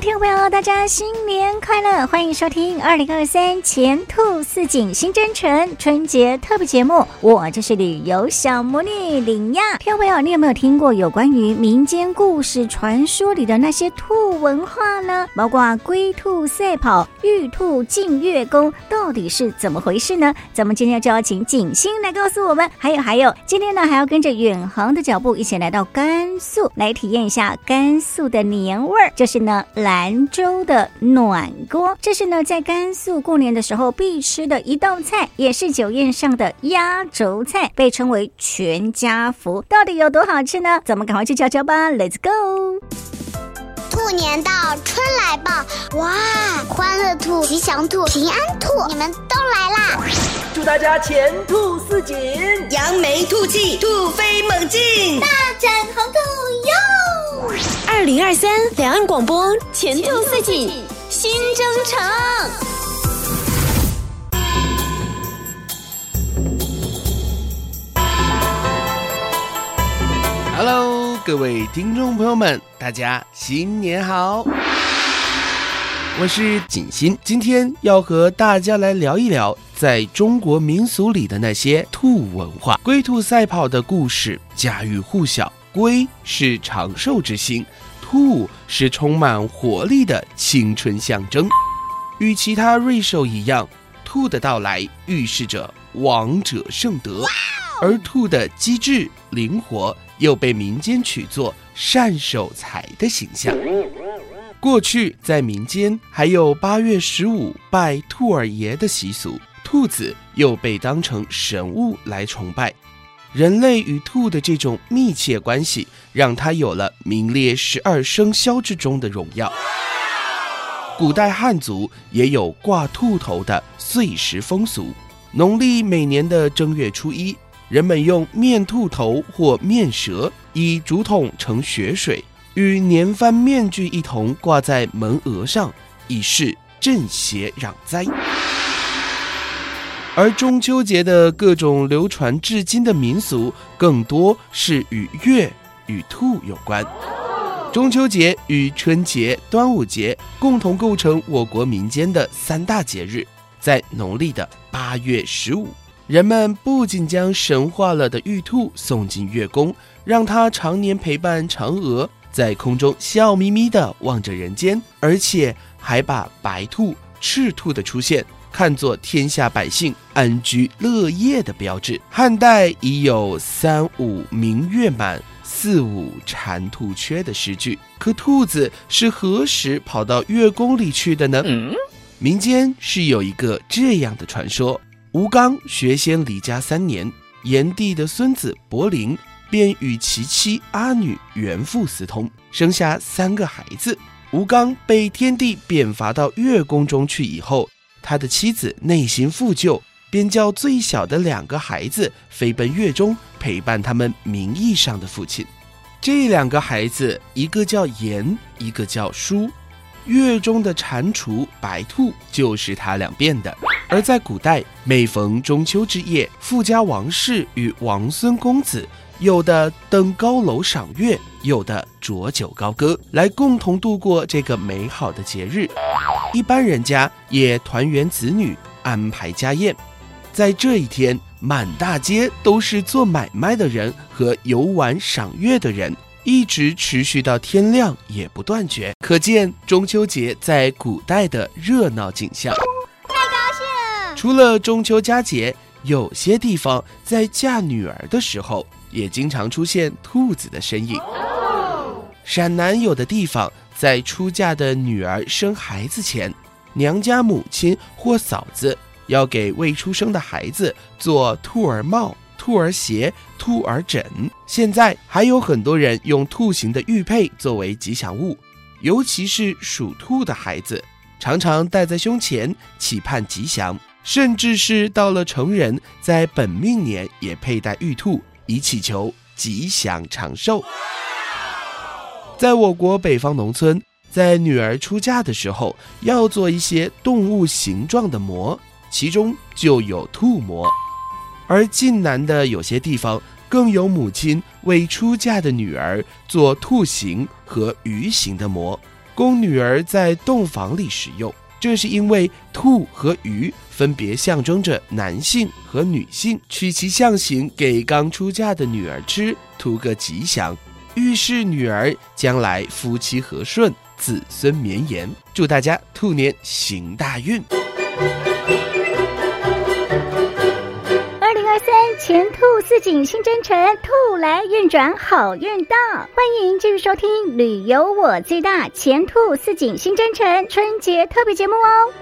听众朋友，大家新年快乐！欢迎收听二零二三前兔似锦新征程春节特别节目，我就是旅游小魔女林亚。听众朋友，你有没有听过有关于民间故事传说里的那些兔文化呢？包括龟兔赛跑、玉兔进月宫，到底是怎么回事呢？咱们今天就要请锦星来告诉我们。还有还有，今天呢还要跟着远航的脚步一起来到甘肃，来体验一下甘肃的年味儿，就是呢来。兰州的暖锅，这是呢在甘肃过年的时候必吃的一道菜，也是酒宴上的压轴菜，被称为全家福。到底有多好吃呢？咱们赶快去瞧瞧吧，Let's go！兔年到，春来报，哇，欢乐兔、吉祥兔、平安兔，你们都来啦！祝大家前兔似锦，扬眉吐气，突飞猛进，大展宏图零二三两岸广播前途似锦新征程。Hello，各位听众朋友们，大家新年好！我是锦心，今天要和大家来聊一聊在中国民俗里的那些兔文化。龟兔赛跑的故事家喻户晓，龟是长寿之星，兔是充满活力的青春象征。与其他瑞兽一样，兔的到来预示着王者胜德，而兔的机智灵活又被民间取作善守财的形象。过去在民间还有八月十五拜兔儿爷的习俗，兔子又被当成神物来崇拜。人类与兔的这种密切关系，让它有了名列十二生肖之中的荣耀。古代汉族也有挂兔头的岁时风俗。农历每年的正月初一，人们用面兔头或面蛇，以竹筒盛血水。与年番面具一同挂在门额上，以示镇邪攘灾。而中秋节的各种流传至今的民俗，更多是与月与兔有关。中秋节与春节、端午节共同构成我国民间的三大节日。在农历的八月十五，人们不仅将神化了的玉兔送进月宫，让它常年陪伴嫦娥。在空中笑眯眯地望着人间，而且还把白兔、赤兔的出现看作天下百姓安居乐业的标志。汉代已有“三五明月满，四五蟾兔缺”的诗句，可兔子是何时跑到月宫里去的呢？嗯、民间是有一个这样的传说：吴刚学仙离家三年，炎帝的孙子伯陵。便与其妻阿女缘父私通，生下三个孩子。吴刚被天帝贬罚到月宫中去以后，他的妻子内心负疚，便叫最小的两个孩子飞奔月中，陪伴他们名义上的父亲。这两个孩子，一个叫炎，一个叫舒。月中的蟾蜍白兔就是他俩变的。而在古代，每逢中秋之夜，富家王室与王孙公子。有的登高楼赏月，有的浊酒高歌，来共同度过这个美好的节日。一般人家也团圆子女，安排家宴。在这一天，满大街都是做买卖的人和游玩赏月的人，一直持续到天亮也不断绝。可见中秋节在古代的热闹景象。太高兴了！除了中秋佳节，有些地方在嫁女儿的时候。也经常出现兔子的身影。陕南有的地方，在出嫁的女儿生孩子前，娘家母亲或嫂子要给未出生的孩子做兔儿帽、兔儿鞋、兔儿枕。现在还有很多人用兔形的玉佩作为吉祥物，尤其是属兔的孩子，常常戴在胸前，期盼吉祥。甚至是到了成人，在本命年也佩戴玉兔。以祈求吉祥长寿。在我国北方农村，在女儿出嫁的时候要做一些动物形状的模，其中就有兔模。而晋南的有些地方更有母亲为出嫁的女儿做兔形和鱼形的模，供女儿在洞房里使用。这是因为兔和鱼分别象征着男性和女性，取其象形给刚出嫁的女儿吃，图个吉祥，预示女儿将来夫妻和顺，子孙绵延。祝大家兔年行大运！景新征程，兔来运转好运到。欢迎继续收听《旅游我最大》前兔似锦新征程春节特别节目哦。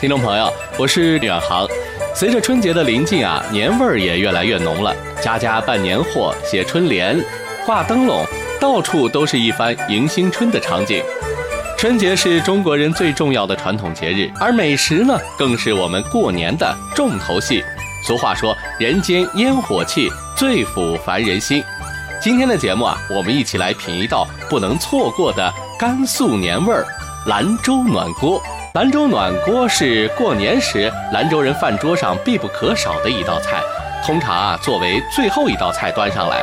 听众朋友，我是远航。随着春节的临近啊，年味儿也越来越浓了。家家办年货，写春联，挂灯笼，到处都是一番迎新春的场景。春节是中国人最重要的传统节日，而美食呢，更是我们过年的重头戏。俗话说：“人间烟火气，最抚凡人心。”今天的节目啊，我们一起来品一道不能错过的甘肃年味儿——兰州暖锅。兰州暖锅是过年时兰州人饭桌上必不可少的一道菜，通常啊，作为最后一道菜端上来。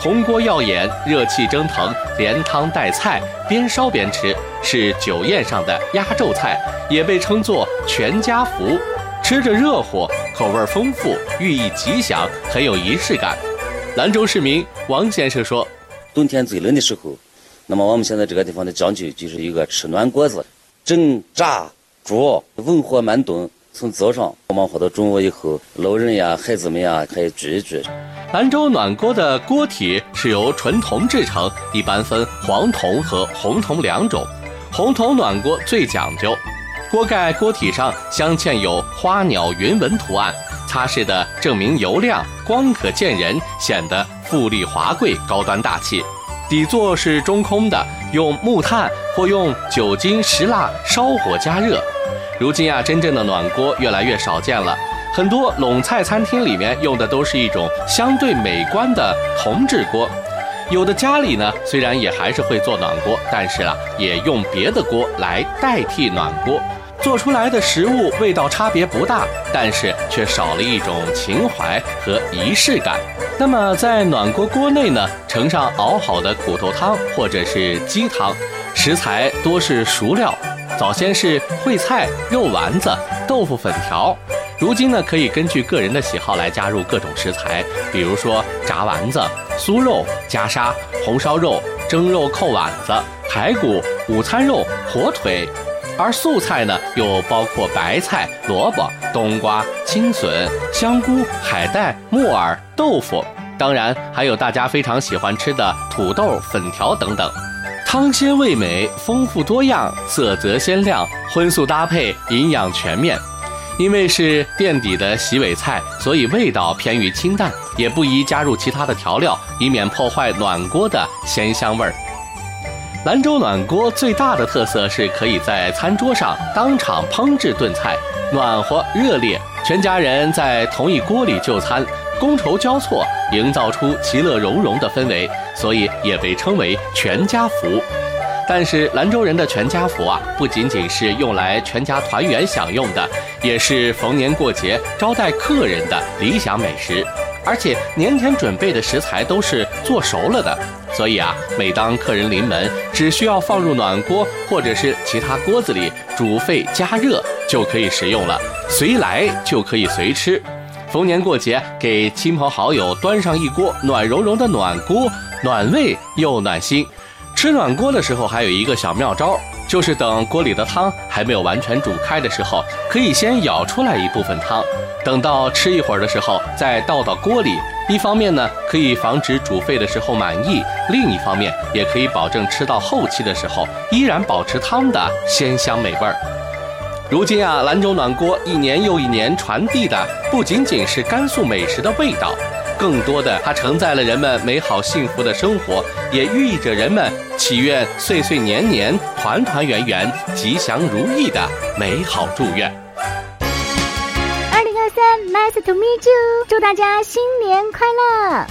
铜锅耀眼，热气蒸腾，连汤带菜，边烧边吃，是酒宴上的压轴菜，也被称作全家福。吃着热乎，口味丰富，寓意吉祥，很有仪式感。兰州市民王先生说：“冬天最冷的时候，那么我们现在这个地方的讲究就是一个吃暖锅子，蒸、炸、煮，文火慢炖。”从早上忙活到中午以后，老人呀、孩子们呀，可以聚一聚。兰州暖锅的锅体是由纯铜制成，一般分黄铜和红铜两种。红铜暖锅最讲究，锅盖锅体上镶嵌有花鸟云纹图案，擦拭的证明油亮，光可见人，显得富丽华贵、高端大气。底座是中空的，用木炭或用酒精、石蜡烧火加热。如今啊，真正的暖锅越来越少见了，很多陇菜餐厅里面用的都是一种相对美观的铜制锅。有的家里呢，虽然也还是会做暖锅，但是啊，也用别的锅来代替暖锅，做出来的食物味道差别不大，但是却少了一种情怀和仪式感。那么在暖锅锅内呢，盛上熬好的骨头汤或者是鸡汤，食材多是熟料。早先是烩菜、肉丸子、豆腐粉条，如今呢，可以根据个人的喜好来加入各种食材，比如说炸丸子、酥肉、夹沙、红烧肉、蒸肉扣丸子、排骨、午餐肉、火腿，而素菜呢，又包括白菜、萝卜、冬瓜、青笋、香菇、海带、木耳、豆腐，当然还有大家非常喜欢吃的土豆、粉条等等。汤鲜味美，丰富多样，色泽鲜亮，荤素搭配，营养全面。因为是垫底的洗尾菜，所以味道偏于清淡，也不宜加入其他的调料，以免破坏暖锅的鲜香味儿。兰州暖锅最大的特色是可以在餐桌上当场烹制炖菜，暖和热烈，全家人在同一锅里就餐。觥筹交错，营造出其乐融融的氛围，所以也被称为全家福。但是兰州人的全家福啊，不仅仅是用来全家团圆享用的，也是逢年过节招待客人的理想美食。而且年前准备的食材都是做熟了的，所以啊，每当客人临门，只需要放入暖锅或者是其他锅子里煮沸加热就可以食用了，随来就可以随吃。逢年过节，给亲朋好友端上一锅暖融融的暖锅，暖胃又暖心。吃暖锅的时候，还有一个小妙招，就是等锅里的汤还没有完全煮开的时候，可以先舀出来一部分汤，等到吃一会儿的时候再倒到锅里。一方面呢，可以防止煮沸的时候满溢；另一方面，也可以保证吃到后期的时候依然保持汤的鲜香美味儿。如今啊，兰州暖锅一年又一年传递的不仅仅是甘肃美食的味道，更多的它承载了人们美好幸福的生活，也寓意着人们祈愿岁岁年年、团团圆圆、吉祥如意的美好祝愿。二零二三，Nice to meet you，祝大家新年快乐！